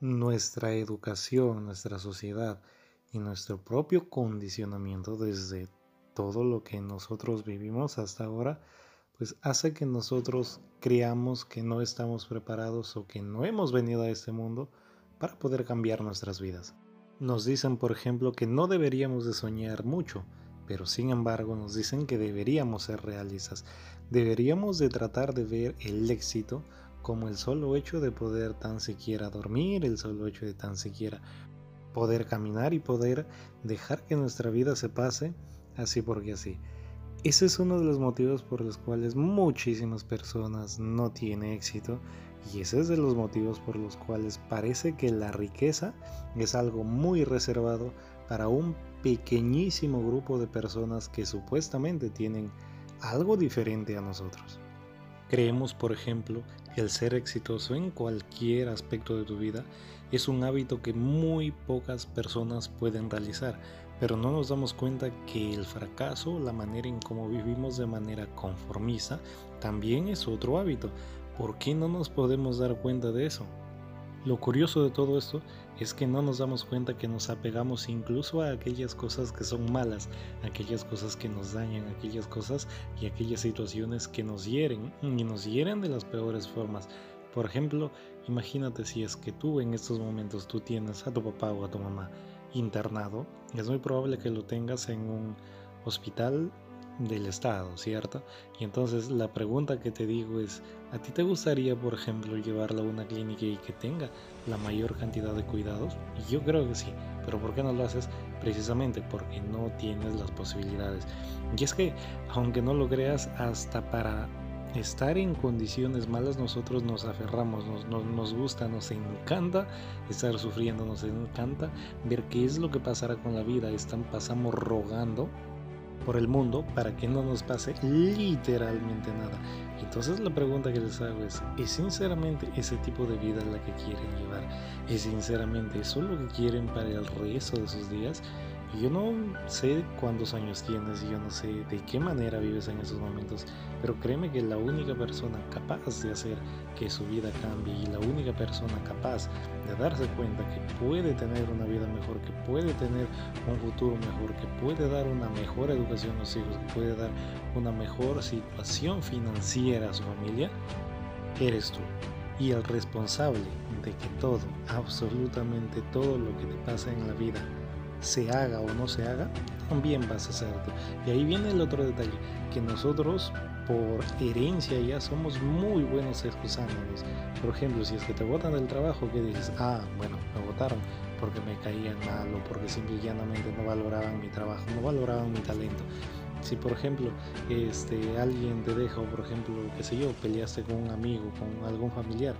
nuestra educación, nuestra sociedad y nuestro propio condicionamiento desde todo lo que nosotros vivimos hasta ahora, pues hace que nosotros creamos que no estamos preparados o que no hemos venido a este mundo para poder cambiar nuestras vidas. Nos dicen, por ejemplo, que no deberíamos de soñar mucho, pero sin embargo nos dicen que deberíamos ser realistas. Deberíamos de tratar de ver el éxito como el solo hecho de poder tan siquiera dormir, el solo hecho de tan siquiera poder caminar y poder dejar que nuestra vida se pase así porque así. Ese es uno de los motivos por los cuales muchísimas personas no tienen éxito y ese es de los motivos por los cuales parece que la riqueza es algo muy reservado para un pequeñísimo grupo de personas que supuestamente tienen algo diferente a nosotros. Creemos, por ejemplo, que el ser exitoso en cualquier aspecto de tu vida es un hábito que muy pocas personas pueden realizar, pero no nos damos cuenta que el fracaso, la manera en cómo vivimos de manera conformista, también es otro hábito. ¿Por qué no nos podemos dar cuenta de eso? Lo curioso de todo esto es que no nos damos cuenta que nos apegamos incluso a aquellas cosas que son malas, aquellas cosas que nos dañan, aquellas cosas y aquellas situaciones que nos hieren y nos hieren de las peores formas. Por ejemplo, imagínate si es que tú en estos momentos tú tienes a tu papá o a tu mamá internado, es muy probable que lo tengas en un hospital del Estado, ¿cierto? Y entonces la pregunta que te digo es, ¿a ti te gustaría, por ejemplo, llevarlo a una clínica y que tenga la mayor cantidad de cuidados? Yo creo que sí, pero ¿por qué no lo haces? Precisamente porque no tienes las posibilidades. Y es que, aunque no lo creas, hasta para estar en condiciones malas nosotros nos aferramos, nos, nos, gusta, nos encanta estar sufriendo, nos encanta ver qué es lo que pasará con la vida, Están, pasamos rogando por el mundo para que no nos pase literalmente nada. Entonces la pregunta que les hago es, ¿es sinceramente ese tipo de vida la que quieren llevar? ¿Es sinceramente eso lo que quieren para el resto de sus días? Yo no sé cuántos años tienes y yo no sé de qué manera vives en esos momentos, pero créeme que la única persona capaz de hacer que su vida cambie y la única persona capaz de darse cuenta que puede tener una vida mejor, que puede tener un futuro mejor, que puede dar una mejor educación a los hijos, que puede dar una mejor situación financiera a su familia, eres tú. Y el responsable de que todo, absolutamente todo lo que te pasa en la vida, se haga o no se haga, también vas a hacerlo. Y ahí viene el otro detalle, que nosotros por herencia ya somos muy buenos excusándonos. Por ejemplo, si es que te botan del trabajo, que dices, ah, bueno, me votaron porque me caían mal o porque simple y llanamente no valoraban mi trabajo, no valoraban mi talento. Si por ejemplo este, alguien te deja o por ejemplo, qué sé yo, peleaste con un amigo, con algún familiar,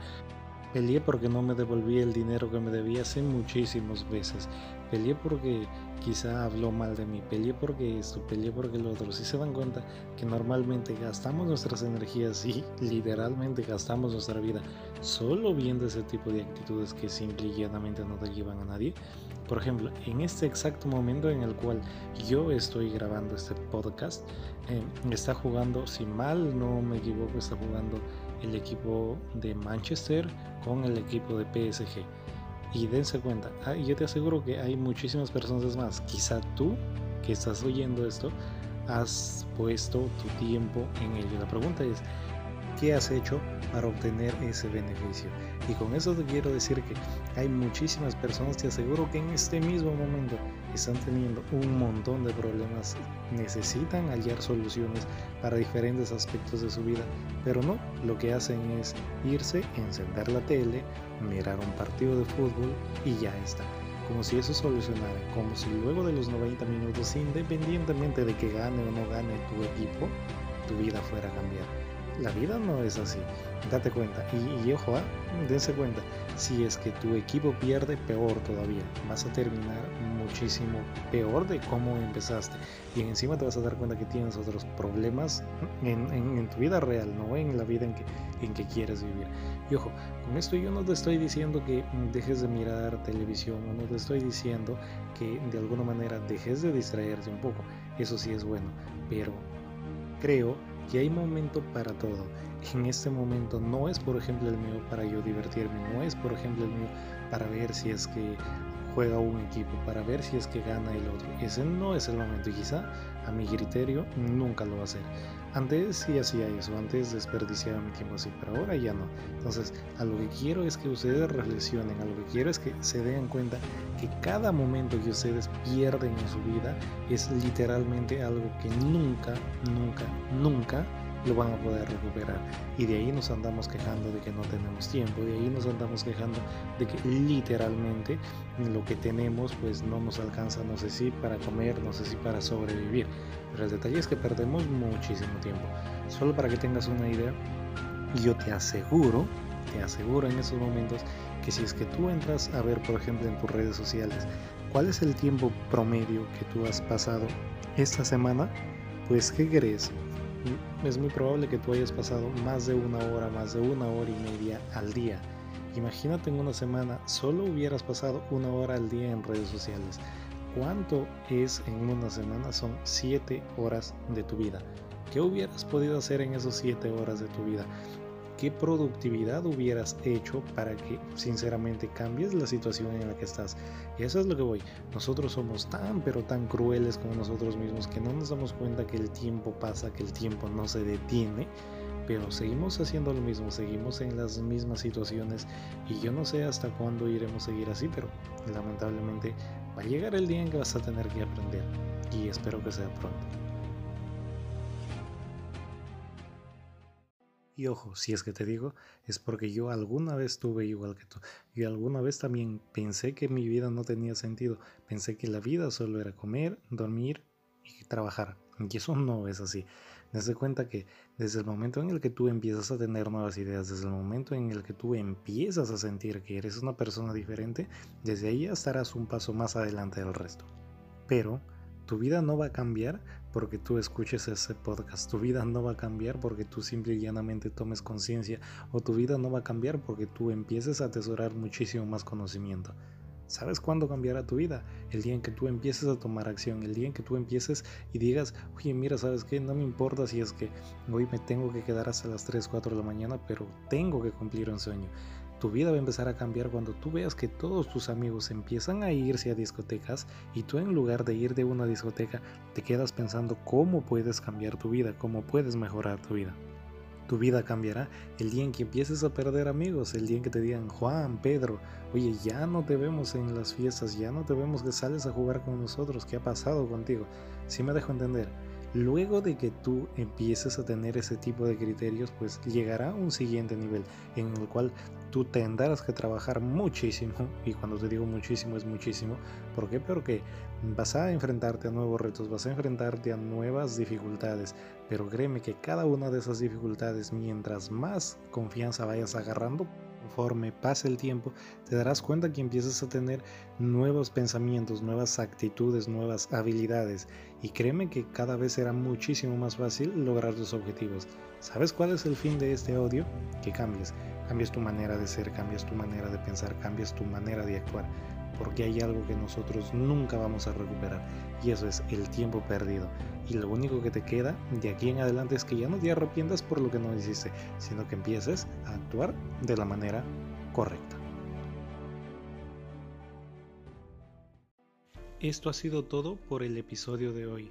Peleé porque no me devolví el dinero que me debía hace muchísimas veces. Peleé porque quizá habló mal de mí. Peleé porque esto, peleé porque lo otro. Si se dan cuenta que normalmente gastamos nuestras energías y literalmente gastamos nuestra vida solo viendo ese tipo de actitudes que simple y llanamente no te llevan a nadie. Por ejemplo, en este exacto momento en el cual yo estoy grabando este podcast, eh, está jugando, si mal no me equivoco, está jugando el equipo de Manchester con el equipo de PSG. Y dense cuenta, ah, yo te aseguro que hay muchísimas personas más. Quizá tú que estás oyendo esto has puesto tu tiempo en ello. La pregunta es, ¿qué has hecho para obtener ese beneficio? Y con eso te quiero decir que hay muchísimas personas, te aseguro que en este mismo momento están teniendo un montón de problemas, necesitan hallar soluciones para diferentes aspectos de su vida, pero no, lo que hacen es irse, encender la tele, mirar un partido de fútbol y ya está. Como si eso solucionara, como si luego de los 90 minutos, independientemente de que gane o no gane tu equipo, tu vida fuera a cambiar. La vida no es así, date cuenta. Y, ojo, ¿ah? dense cuenta, si es que tu equipo pierde, peor todavía. Vas a terminar muchísimo peor de cómo empezaste. Y encima te vas a dar cuenta que tienes otros problemas en, tu vida real, no en la vida en que, en que quieres vivir. Y ojo, con esto yo no te estoy diciendo que dejes de mirar televisión, no te estoy diciendo que de alguna manera dejes de distraerte un poco. Eso sí es bueno, pero creo que hay momento para todo. en este momento no es por ejemplo el mío para yo divertirme, no es por ejemplo el mío para ver si es que juega un equipo, para ver si es que gana el otro. Ese no es el momento y quizá a mi criterio nunca lo va a hacer. Antes sí hacía eso, antes desperdiciaba mi tiempo así, pero ahora ya no. Entonces, a lo que quiero es que ustedes reflexionen, a lo que quiero es que se den cuenta que cada momento que ustedes pierden en su vida es literalmente algo que nunca, nunca, nunca lo van a poder recuperar. Y de ahí nos andamos quejando de que no tenemos tiempo, de ahí nos andamos quejando de que literalmente lo que tenemos pues no nos alcanza, no sé si para comer, no sé si para sobrevivir. Pero el detalle es que perdemos muchísimo tiempo. Solo para que tengas una idea, yo te aseguro, te aseguro en esos momentos que si es que tú entras a ver, por ejemplo, en tus redes sociales, cuál es el tiempo promedio que tú has pasado esta semana, pues ¿qué crees? Es muy probable que tú hayas pasado más de una hora, más de una hora y media al día. Imagínate en una semana, solo hubieras pasado una hora al día en redes sociales. ¿Cuánto es en una semana? Son 7 horas de tu vida. ¿Qué hubieras podido hacer en esas 7 horas de tu vida? ¿Qué productividad hubieras hecho para que sinceramente cambies la situación en la que estás? Y eso es lo que voy. Nosotros somos tan pero tan crueles con nosotros mismos que no nos damos cuenta que el tiempo pasa, que el tiempo no se detiene. Pero seguimos haciendo lo mismo, seguimos en las mismas situaciones y yo no sé hasta cuándo iremos a seguir así, pero lamentablemente va a llegar el día en que vas a tener que aprender y espero que sea pronto. Y ojo, si es que te digo, es porque yo alguna vez tuve igual que tú. Yo alguna vez también pensé que mi vida no tenía sentido. Pensé que la vida solo era comer, dormir y trabajar. Y eso no es así. Desde cuenta que desde el momento en el que tú empiezas a tener nuevas ideas, desde el momento en el que tú empiezas a sentir que eres una persona diferente, desde ahí estarás un paso más adelante del resto. Pero tu vida no va a cambiar porque tú escuches ese podcast. Tu vida no va a cambiar porque tú simple y llanamente tomes conciencia. O tu vida no va a cambiar porque tú empieces a atesorar muchísimo más conocimiento. ¿Sabes cuándo cambiará tu vida? El día en que tú empieces a tomar acción, el día en que tú empieces y digas, oye, mira, ¿sabes qué? No me importa si es que hoy me tengo que quedar hasta las 3, 4 de la mañana, pero tengo que cumplir un sueño. Tu vida va a empezar a cambiar cuando tú veas que todos tus amigos empiezan a irse a discotecas y tú en lugar de ir de una discoteca te quedas pensando cómo puedes cambiar tu vida, cómo puedes mejorar tu vida. Tu vida cambiará el día en que empieces a perder amigos, el día en que te digan, Juan, Pedro, oye, ya no te vemos en las fiestas, ya no te vemos que sales a jugar con nosotros, ¿qué ha pasado contigo? Si me dejo entender. Luego de que tú empieces a tener ese tipo de criterios, pues llegará un siguiente nivel en el cual tú tendrás que trabajar muchísimo, y cuando te digo muchísimo es muchísimo, ¿por qué? Porque vas a enfrentarte a nuevos retos, vas a enfrentarte a nuevas dificultades, pero créeme que cada una de esas dificultades, mientras más confianza vayas agarrando, conforme pase el tiempo, te darás cuenta que empiezas a tener nuevos pensamientos, nuevas actitudes, nuevas habilidades. Y créeme que cada vez será muchísimo más fácil lograr tus objetivos. ¿Sabes cuál es el fin de este audio? Que cambies. Cambies tu manera de ser, cambies tu manera de pensar, cambies tu manera de actuar. Porque hay algo que nosotros nunca vamos a recuperar. Y eso es el tiempo perdido y lo único que te queda de aquí en adelante es que ya no te arrepientas por lo que no hiciste, sino que empieces a actuar de la manera correcta. Esto ha sido todo por el episodio de hoy.